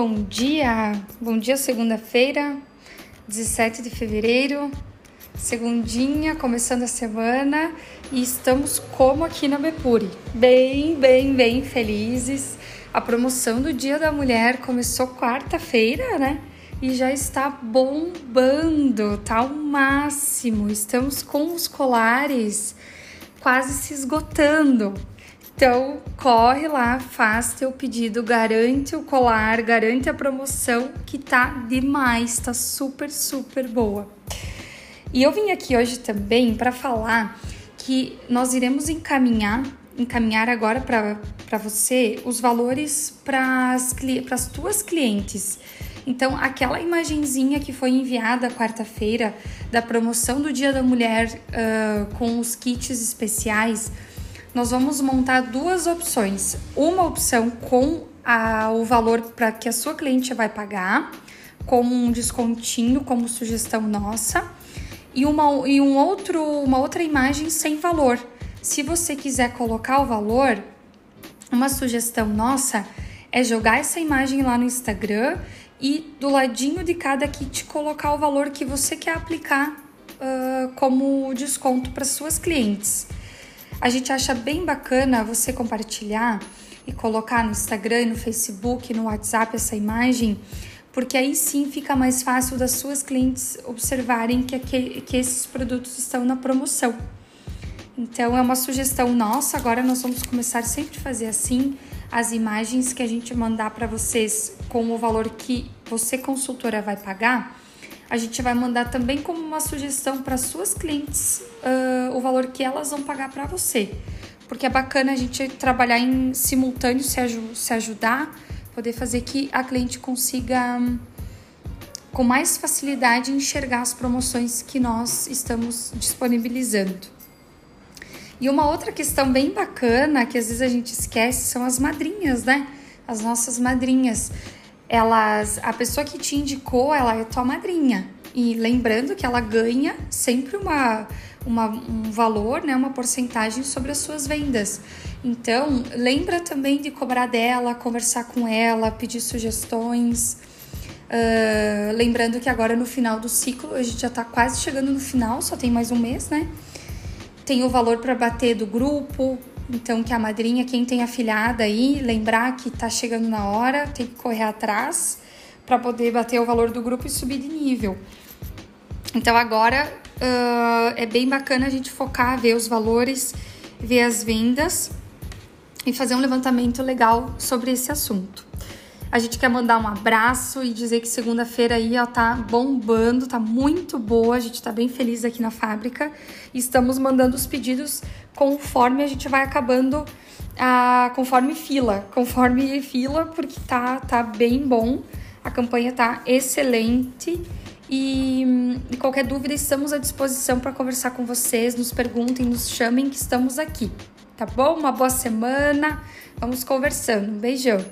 Bom dia, bom dia, segunda-feira, 17 de fevereiro, segundinha, começando a semana e estamos como aqui na Bepuri, bem, bem, bem felizes. A promoção do Dia da Mulher começou quarta-feira, né? E já está bombando, tá o máximo. Estamos com os colares quase se esgotando. Então, corre lá, faz teu pedido, garante o colar, garante a promoção que tá demais, tá super, super boa. E eu vim aqui hoje também para falar que nós iremos encaminhar, encaminhar agora para você os valores para as tuas clientes. Então, aquela imagenzinha que foi enviada quarta-feira da promoção do Dia da Mulher uh, com os kits especiais nós vamos montar duas opções. Uma opção com a, o valor para que a sua cliente vai pagar, como um descontinho, como sugestão nossa, e uma, e um outro, uma outra imagem sem valor. Se você quiser colocar o valor, uma sugestão nossa é jogar essa imagem lá no Instagram e do ladinho de cada kit colocar o valor que você quer aplicar uh, como desconto para suas clientes. A gente acha bem bacana você compartilhar e colocar no Instagram, no Facebook, no WhatsApp essa imagem, porque aí sim fica mais fácil das suas clientes observarem que, que, que esses produtos estão na promoção. Então é uma sugestão nossa. Agora nós vamos começar sempre a fazer assim as imagens que a gente mandar para vocês com o valor que você consultora vai pagar a gente vai mandar também como uma sugestão para suas clientes uh, o valor que elas vão pagar para você. Porque é bacana a gente trabalhar em simultâneo, se, aj se ajudar, poder fazer que a cliente consiga um, com mais facilidade enxergar as promoções que nós estamos disponibilizando. E uma outra questão bem bacana que às vezes a gente esquece são as madrinhas, né? As nossas madrinhas elas, a pessoa que te indicou, ela é tua madrinha. E lembrando que ela ganha sempre uma, uma, um valor, né, uma porcentagem sobre as suas vendas. Então, lembra também de cobrar dela, conversar com ela, pedir sugestões. Uh, lembrando que agora no final do ciclo, a gente já está quase chegando no final, só tem mais um mês, né? Tem o valor para bater do grupo, então, que a madrinha, quem tem afilhada aí, lembrar que tá chegando na hora, tem que correr atrás para poder bater o valor do grupo e subir de nível. Então, agora uh, é bem bacana a gente focar, ver os valores, ver as vendas e fazer um levantamento legal sobre esse assunto. A gente quer mandar um abraço e dizer que segunda-feira aí ó, tá bombando, tá muito boa. A gente tá bem feliz aqui na fábrica. Estamos mandando os pedidos conforme a gente vai acabando, conforme fila, conforme fila, porque tá, tá bem bom. A campanha tá excelente. E, e qualquer dúvida, estamos à disposição para conversar com vocês. Nos perguntem, nos chamem, que estamos aqui. Tá bom? Uma boa semana. Vamos conversando. Um beijão.